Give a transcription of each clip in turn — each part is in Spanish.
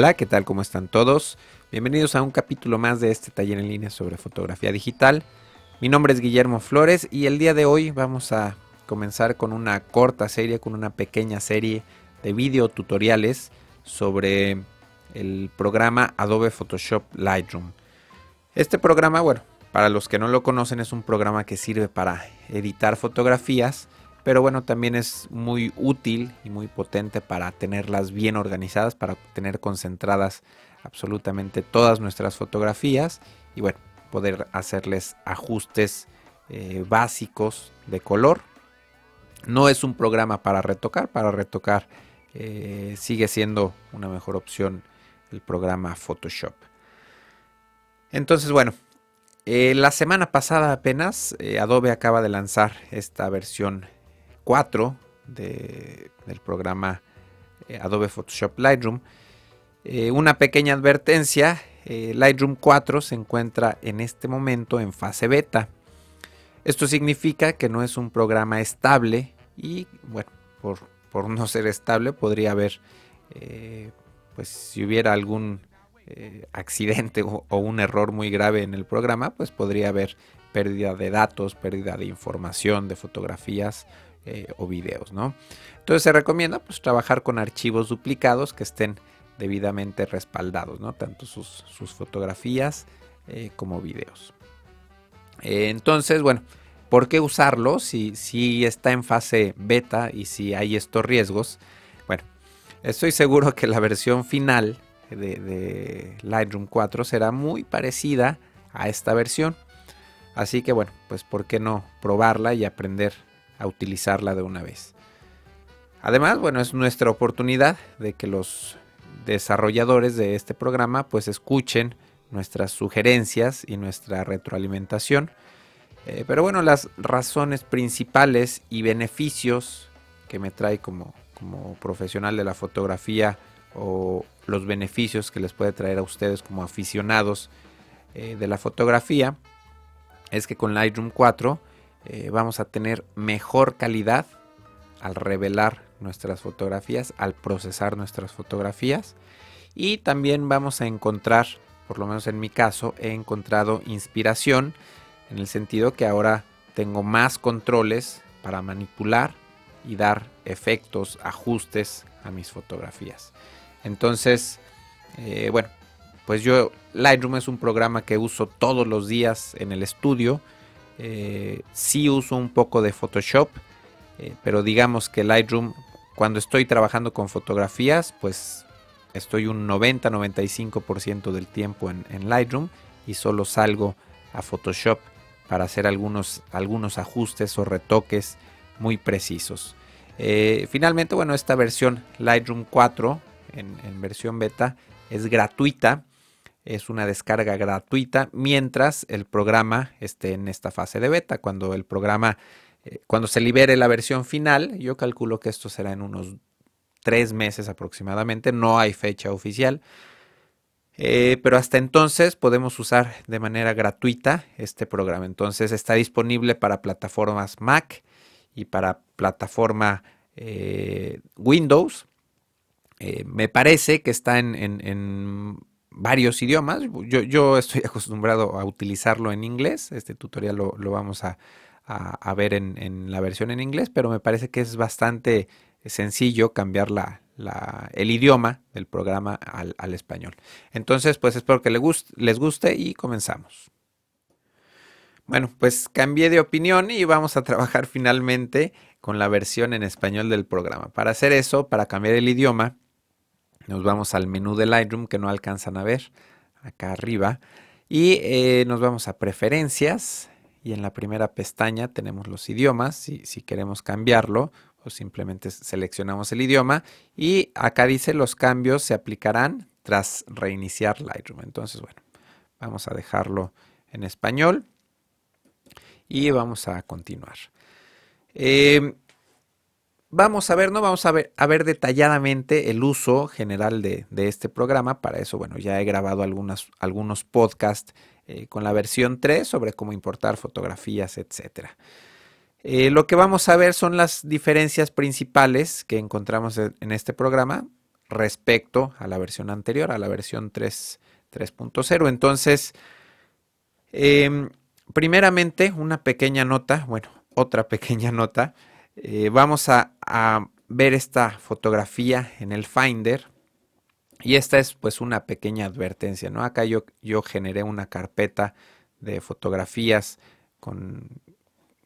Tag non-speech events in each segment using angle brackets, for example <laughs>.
Hola, ¿qué tal? ¿Cómo están todos? Bienvenidos a un capítulo más de este taller en línea sobre fotografía digital. Mi nombre es Guillermo Flores y el día de hoy vamos a comenzar con una corta serie, con una pequeña serie de video tutoriales sobre el programa Adobe Photoshop Lightroom. Este programa, bueno, para los que no lo conocen, es un programa que sirve para editar fotografías pero bueno, también es muy útil y muy potente para tenerlas bien organizadas, para tener concentradas absolutamente todas nuestras fotografías y bueno, poder hacerles ajustes eh, básicos de color. No es un programa para retocar, para retocar eh, sigue siendo una mejor opción el programa Photoshop. Entonces, bueno, eh, la semana pasada apenas Adobe acaba de lanzar esta versión 4 del programa eh, Adobe Photoshop Lightroom. Eh, una pequeña advertencia, eh, Lightroom 4 se encuentra en este momento en fase beta. Esto significa que no es un programa estable y bueno, por, no ser estable podría haber, pues si hubiera algún accidente o, o, un error muy grave en el programa, pues podría haber pérdida de datos, pérdida de información, de fotografías eh, o videos, ¿no? Entonces se recomienda pues, trabajar con archivos duplicados que estén debidamente respaldados, ¿no? Tanto sus, fotografías eh, como videos. Entonces, bueno, ¿por qué usarlo si, si está en fase beta y si hay estos riesgos? Bueno, estoy seguro que la versión final de, de Lightroom 4 será muy parecida a esta versión. Así que bueno, pues ¿por qué no probarla y aprender a utilizarla de una vez. Además, bueno, es nuestra oportunidad de que los desarrolladores de este programa pues escuchen nuestras sugerencias y nuestra retroalimentación. Eh, pero bueno, las razones principales y beneficios que me trae como, como profesional de la fotografía o los beneficios que les puede traer a ustedes como aficionados eh, de la fotografía es que con Lightroom 4 eh, vamos a tener mejor calidad al revelar nuestras fotografías, al procesar nuestras fotografías y también vamos a encontrar, por lo menos en mi caso, he encontrado inspiración en el sentido que ahora tengo más controles para manipular y dar efectos, ajustes a mis fotografías. Entonces, eh, bueno, pues yo Lightroom es un programa que uso todos los días en el estudio eh, sí uso un poco de Photoshop, eh, pero digamos que Lightroom, cuando estoy trabajando con fotografías, pues estoy un 90-95% del tiempo en, Lightroom y solo salgo a Photoshop para hacer algunos, algunos ajustes o retoques muy precisos. Eh, finalmente, bueno, esta versión Lightroom 4 en versión beta es gratuita es una descarga gratuita mientras el programa esté en esta fase de beta. Cuando el programa, eh, cuando se libere la versión final, yo calculo que esto será en unos tres meses aproximadamente. No hay fecha oficial. Eh, pero hasta entonces podemos usar de manera gratuita este programa. Entonces está disponible para plataformas Mac y para plataforma eh, Windows. me parece que está en, varios idiomas. Yo, estoy <laughs> acostumbrado a utilizarlo en inglés. Este tutorial lo, vamos a, ver en, la versión en inglés, pero me parece que es bastante sencillo cambiar el idioma del programa al, español. Entonces, pues espero que les guste y comenzamos. Bueno, pues cambié de opinión y vamos a trabajar <laughs> finalmente con la versión en español del programa. Para hacer eso, para cambiar el idioma, nos vamos al menú de Lightroom que no alcanzan a ver acá arriba. Y eh, nos vamos a preferencias. Y en la primera pestaña tenemos los idiomas. Si, queremos cambiarlo, o simplemente seleccionamos el idioma. Y acá dice los cambios se aplicarán tras reiniciar Lightroom. Entonces, bueno, vamos a dejarlo en español. Y vamos a continuar. Eh, Vamos a ver, ¿no? Vamos a ver, a ver detalladamente el uso general de, este programa. Para eso, bueno, ya he grabado algunos podcasts eh, con la versión 3 sobre cómo importar fotografías, etc. Eh, lo que vamos a ver son las diferencias principales que encontramos en este programa. respecto a la versión anterior, a la versión 3.0. Entonces, em, primeramente, una pequeña nota, bueno, otra <laughs> pequeña nota. Eh, vamos a, ver esta fotografía en el Finder. Y esta es pues una pequeña advertencia, ¿no? Acá yo, yo generé una carpeta de fotografías con,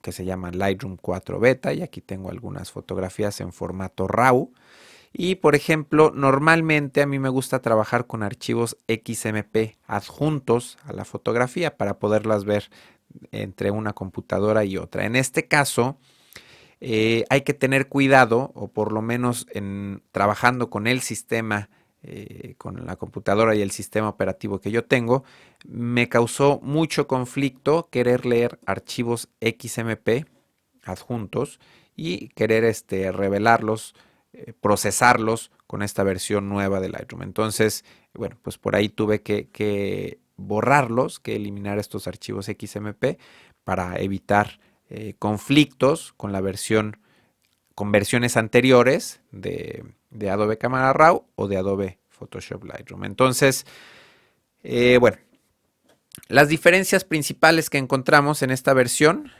que se llama Lightroom 4 Beta y aquí tengo algunas fotografías en formato RAW. Y por ejemplo, normalmente a mí me gusta trabajar con archivos XMP adjuntos a la fotografía para poderlas ver entre una computadora y otra. En este caso, eh, hay que tener cuidado, o por lo menos en trabajando con el sistema, eh, con la computadora y el sistema operativo que yo tengo, me causó mucho conflicto querer leer archivos XMP adjuntos y querer este, revelarlos eh, procesarlos con esta versión nueva de Lightroom. Entonces, bueno, pues por ahí tuve que, borrarlos, que eliminar estos archivos XMP para evitar eh, conflictos con la versión, con versiones anteriores de, Adobe Camera Raw o de Adobe Photoshop Lightroom. Entonces, eh, bueno, las diferencias principales que encontramos en esta versión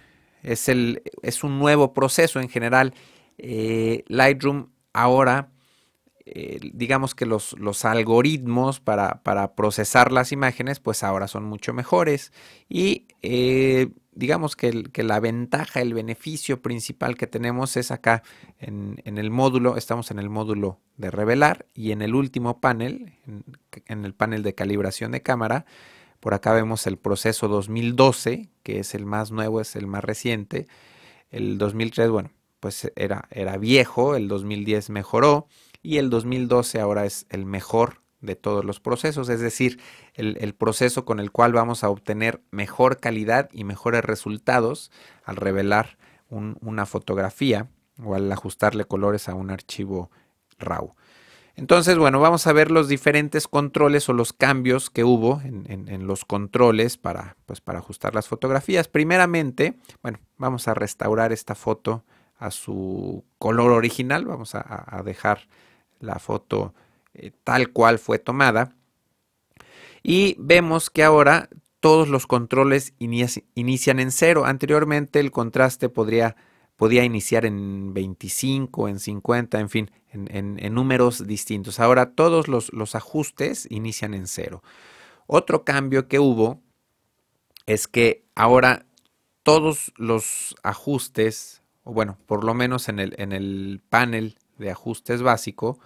es, el, es un nuevo proceso en general. Lightroom ahora, eh, digamos que los, algoritmos para, procesar las imágenes, pues ahora son mucho mejores. Y eh, digamos que, la ventaja, el beneficio principal que tenemos es acá en, el módulo, estamos en el módulo de revelar y en el último panel, en, el panel de calibración de cámara, por acá vemos el proceso 2012, que es el más nuevo, es el más reciente. El 2003, bueno, pues era, era viejo, el 2010 mejoró y el 2012 ahora es el mejor de todos los procesos, es decir, el, proceso con el cual vamos a obtener mejor calidad y mejores resultados al revelar una fotografía o al ajustarle colores a un archivo RAW. Entonces, bueno, vamos a ver los diferentes controles o los cambios que hubo en, los controles para, pues, para ajustar las fotografías. Primeramente, bueno, vamos a restaurar esta foto a su color original. Vamos a, dejar la foto eh, tal cual fue tomada. Y vemos que ahora todos los controles inician en cero. Anteriormente el contraste podría, podía iniciar en 25, en 50, en fin, en, números distintos. Ahora todos los, los ajustes inician en cero. Otro cambio que hubo es que ahora todos los ajustes o bueno, por lo menos en el, en el panel de ajustes básico,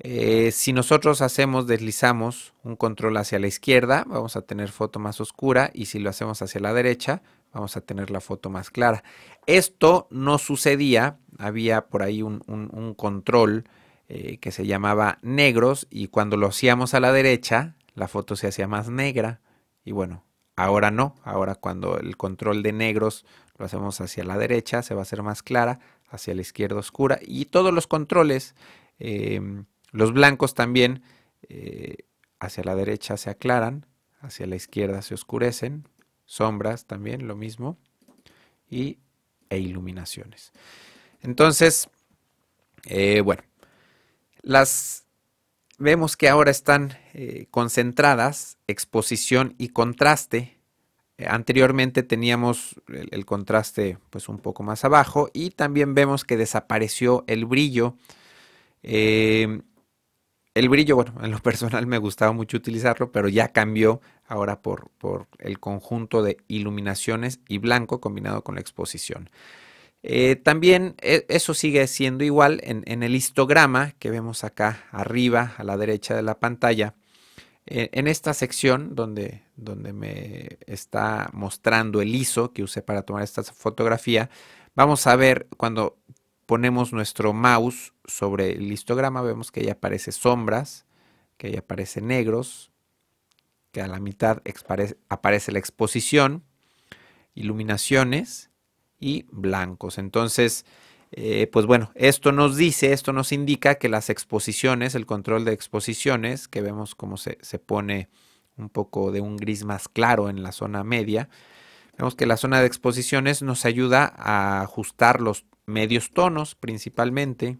eh, si nosotros hacemos, deslizamos un control hacia la izquierda, vamos a tener foto más oscura y si lo hacemos hacia la derecha, vamos a tener la foto más clara. Esto no sucedía, había por ahí un, control eh, que se llamaba negros y cuando lo hacíamos a la derecha, la foto se hacía más negra y bueno, ahora no, ahora cuando el control de negros lo hacemos hacia la derecha, se va a hacer más clara, hacia la izquierda oscura. Y todos los controles, em, los blancos también, eh, hacia la derecha se aclaran, hacia la izquierda se oscurecen, sombras también lo mismo, y, e iluminaciones. Entonces, eh, bueno, las vemos que ahora están eh, concentradas exposición y contraste eh, anteriormente teníamos el, contraste pues un poco más abajo y también vemos que desapareció el brillo. El brillo, bueno, en lo <laughs> personal me gustaba mucho utilizarlo, pero ya cambió ahora por, por el conjunto de iluminaciones y blanco combinado con la exposición. Eh, también e, eso sigue siendo igual en, el histograma que vemos acá arriba a la derecha de la pantalla. Eh, en esta sección donde, donde me está mostrando el ISO que usé para tomar esta fotografía, vamos a ver cuando ponemos nuestro mouse sobre el histograma, vemos que ahí aparece sombras, que ahí aparece negros, que a la mitad aparece la exposición, iluminaciones y blancos. Entonces, eh, pues bueno, esto nos dice, esto nos indica que las exposiciones, el control de exposiciones, que vemos cómo se, pone un poco de un gris más claro en la zona media, vemos que la zona de exposiciones nos ayuda a ajustar los medios tonos principalmente.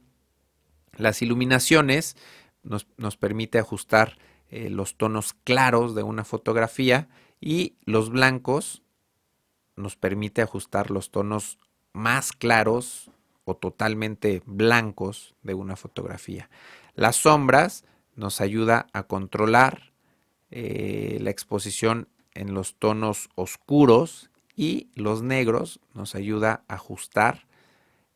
Las iluminaciones, nos, permite ajustar eh, los tonos claros de una fotografía y los blancos nos permite ajustar los tonos más claros o totalmente blancos de una fotografía. Las sombras nos ayuda a controlar eh, la exposición en los tonos oscuros y los negros nos ayuda a ajustar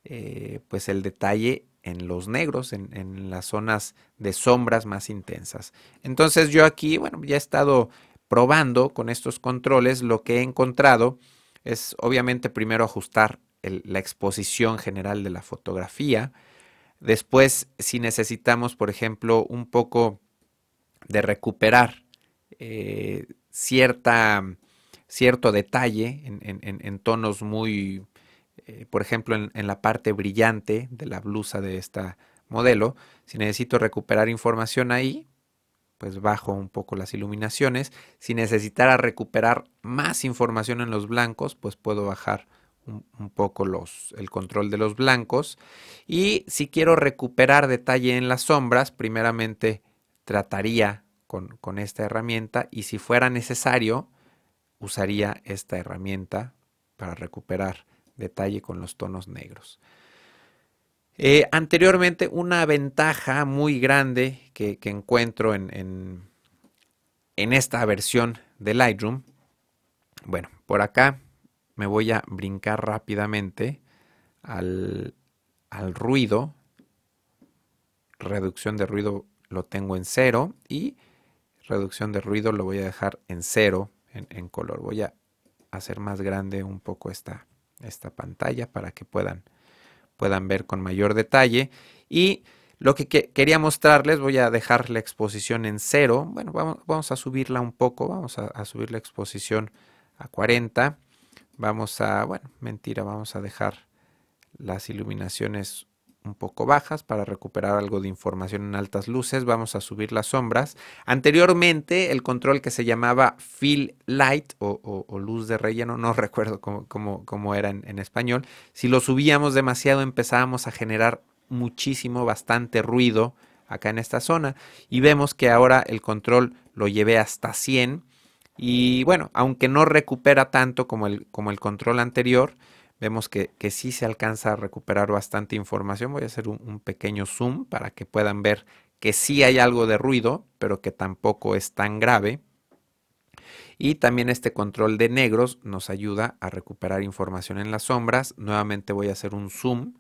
eh, pues el detalle en los negros, en, en, las zonas de sombras más intensas. Entonces yo aquí, bueno, ya he estado probando con estos controles, lo que he encontrado es obviamente primero ajustar la exposición general de la fotografía. Después, si necesitamos, por ejemplo, un poco de recuperar eh, cierta, cierto detalle en, tonos muy, eh, por ejemplo, en, la parte brillante de la blusa de esta modelo, si necesito recuperar información ahí, pues bajo un poco las iluminaciones. Si necesitara recuperar más información en los blancos, pues puedo bajar un, poco los, el control de los blancos. Y si quiero recuperar detalle en las sombras, primeramente trataría con esta herramienta y si fuera necesario, usaría esta herramienta para recuperar detalle con los tonos negros. Eh, anteriormente, una ventaja muy grande que, encuentro en, en, en, esta versión de Lightroom, bueno, por acá me voy a brincar rápidamente al, ruido. Reducción de ruido lo tengo en cero y reducción de ruido lo voy a dejar en cero en, color. Voy a hacer más grande un poco esta, esta pantalla para que puedan, puedan ver con mayor detalle. Y lo que, quería mostrarles, voy a dejar la exposición en cero. Bueno, vamos, vamos a subirla un poco, vamos a, a subir la exposición a 40 Vamos a, bueno, mentira, vamos a dejar las iluminaciones un poco bajas para recuperar algo de información en altas luces. Vamos a subir las sombras. Anteriormente, el control que se llamaba Fill Light o, luz de relleno, no <laughs> recuerdo cómo, era en, en, español. Si lo subíamos demasiado, empezábamos a generar muchísimo, bastante ruido acá en esta zona. Y vemos que ahora el control lo llevé hasta 100 y bueno, aunque no recupera tanto como el, como el control anterior, vemos que, que, sí se alcanza a recuperar bastante información. Voy a hacer un, pequeño zoom para que puedan ver que sí hay algo de ruido, pero que tampoco es tan grave. Y también este control de negros nos ayuda a recuperar información en las sombras. Nuevamente voy a hacer un zoom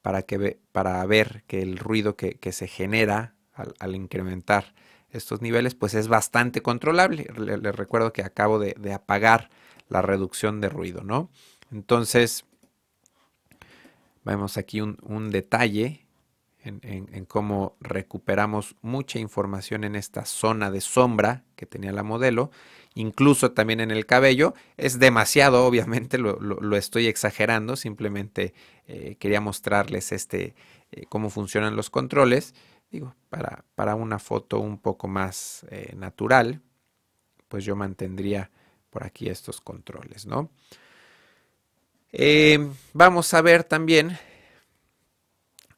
para, que para ver que el ruido que, se genera al incrementar estos niveles, pues es bastante controlable. Les recuerdo que acabo de, apagar la reducción de ruido, ¿no? Entonces, vemos aquí un, detalle en, cómo recuperamos mucha información en esta zona de sombra que tenía la modelo, incluso también en el cabello. Es demasiado, obviamente, lo, estoy exagerando, simplemente eh, quería mostrarles este, eh, cómo funcionan los controles digo, para, para una foto un poco más eh, natural, pues yo mantendría por aquí estos controles, ¿no? Eh, vamos a ver también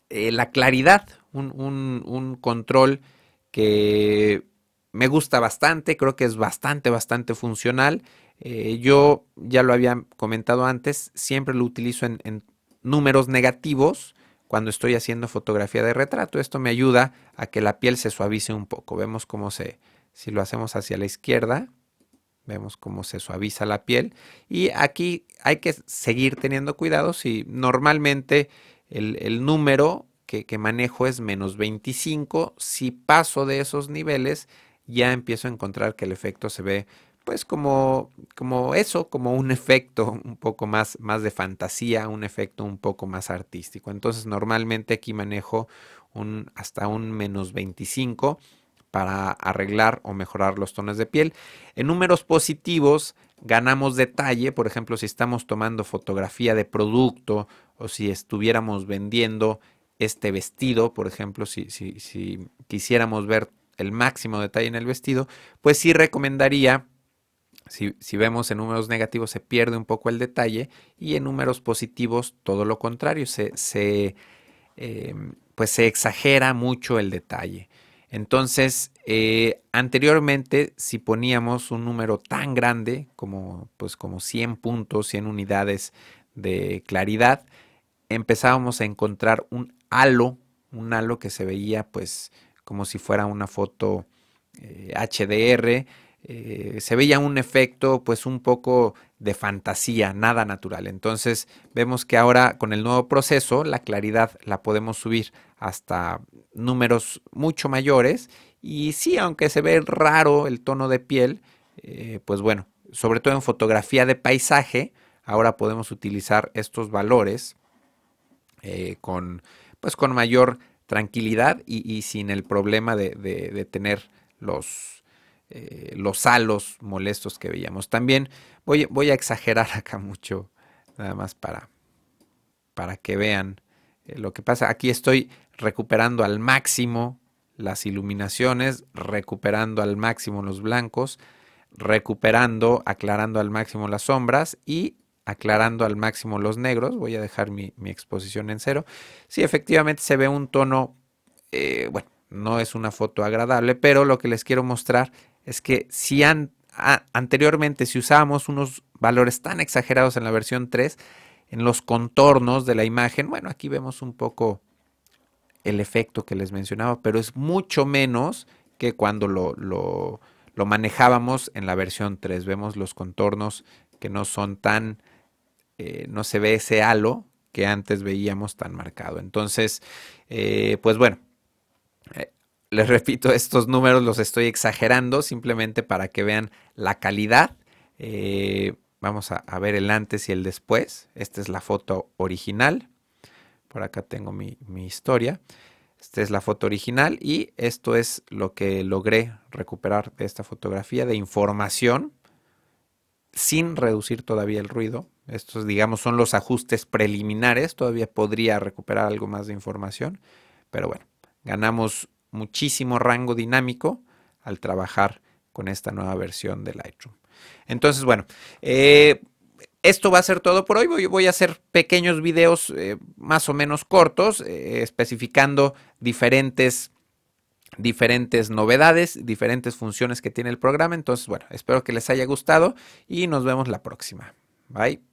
eh, la claridad, un, control que me gusta bastante, creo que es bastante, bastante funcional. yo ya lo había comentado antes, siempre lo utilizo en números negativos cuando estoy haciendo fotografía de retrato. Esto me ayuda a que la piel se suavice un poco. Vemos cómo se, si lo hacemos hacia la izquierda, vemos cómo se suaviza la piel. Y aquí hay que seguir teniendo cuidado. Si normalmente el, número que, que, manejo es menos 25, si paso de esos niveles, ya empiezo a encontrar que el efecto se ve pues como, como eso, como un efecto un poco más, más de fantasía, un efecto un poco más artístico. Entonces normalmente aquí manejo un, hasta un menos 25 para arreglar o mejorar los tonos de piel. En números positivos ganamos detalle, por ejemplo, si estamos tomando fotografía de producto o si estuviéramos vendiendo este vestido, por ejemplo, si, si, si quisiéramos ver el máximo detalle en el vestido, pues sí recomendaría si, vemos en números negativos se pierde un poco el detalle y en números positivos todo lo contrario, se, se, em, pues se exagera mucho el detalle. Entonces, eh, anteriormente, si poníamos un número tan grande como, pues, como 100 puntos, 100 unidades de claridad, empezábamos a encontrar un halo, un halo que se veía pues como si fuera una foto HDR, eh, eh, se veía un efecto pues un poco de fantasía, nada natural. Entonces vemos que ahora con el nuevo proceso la claridad la podemos subir hasta números mucho mayores y sí, aunque se ve raro el tono de piel, eh, pues bueno, sobre todo en fotografía de paisaje, ahora podemos utilizar estos valores con, pues con mayor tranquilidad y, sin el problema de, tener los, eh, los halos molestos que veíamos. También voy, voy, a exagerar <laughs> acá mucho, nada más para, para que vean eh, lo que pasa. Aquí estoy recuperando al máximo las iluminaciones, recuperando al máximo los blancos, recuperando, aclarando al máximo las sombras y aclarando al máximo los negros. Voy a dejar mi, exposición en cero. Sí, efectivamente se ve un tono, eh, bueno, no es una foto agradable, pero lo que les quiero mostrar es que si anteriormente si usábamos unos valores tan exagerados en la versión 3, en los contornos de la imagen, bueno, aquí vemos un poco el efecto que les mencionaba, pero es mucho menos que cuando lo, lo, manejábamos en la versión 3. Vemos los contornos que no son tan eh, no se ve ese halo que antes veíamos tan marcado. Entonces, eh, pues bueno, eh, les repito, estos números los estoy exagerando simplemente para que vean la calidad. vamos a, ver el antes y el después. Esta es la foto original. Por acá tengo mi, mi historia. Esta es la foto original y esto es lo que logré recuperar de esta fotografía de información sin reducir todavía el ruido. Estos, digamos, son los ajustes preliminares. Todavía podría recuperar algo más de información. Pero bueno, ganamos muchísimo rango dinámico al trabajar con esta nueva versión de Lightroom. Entonces, bueno, eh, esto va a ser todo por hoy. Voy, a hacer pequeños videos eh, más o menos cortos, eh, especificando diferentes diferentes novedades, diferentes funciones que tiene el programa. Entonces, bueno, espero que les haya gustado y nos vemos la próxima. Bye.